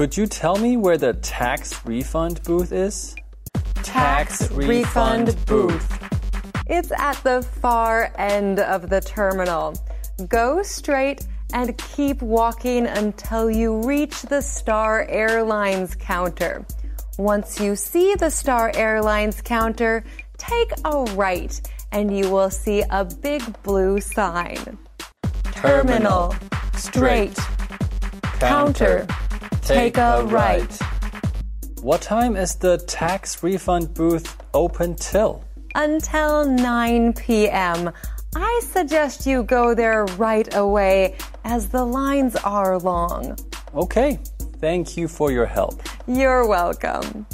Could you tell me where the tax refund booth is? Tax refund booth. It's at the far end of the terminal. Go straight and keep walking until you reach the Star Airlines counter. Once you see the Star Airlines counter, take a right and you will see a big blue sign. Terminal, straight, counter, take a right. What time is the tax refund booth open till? Until 9 p.m. I suggest you go there right away as the lines are long. Okay, thank you for your help. You're welcome.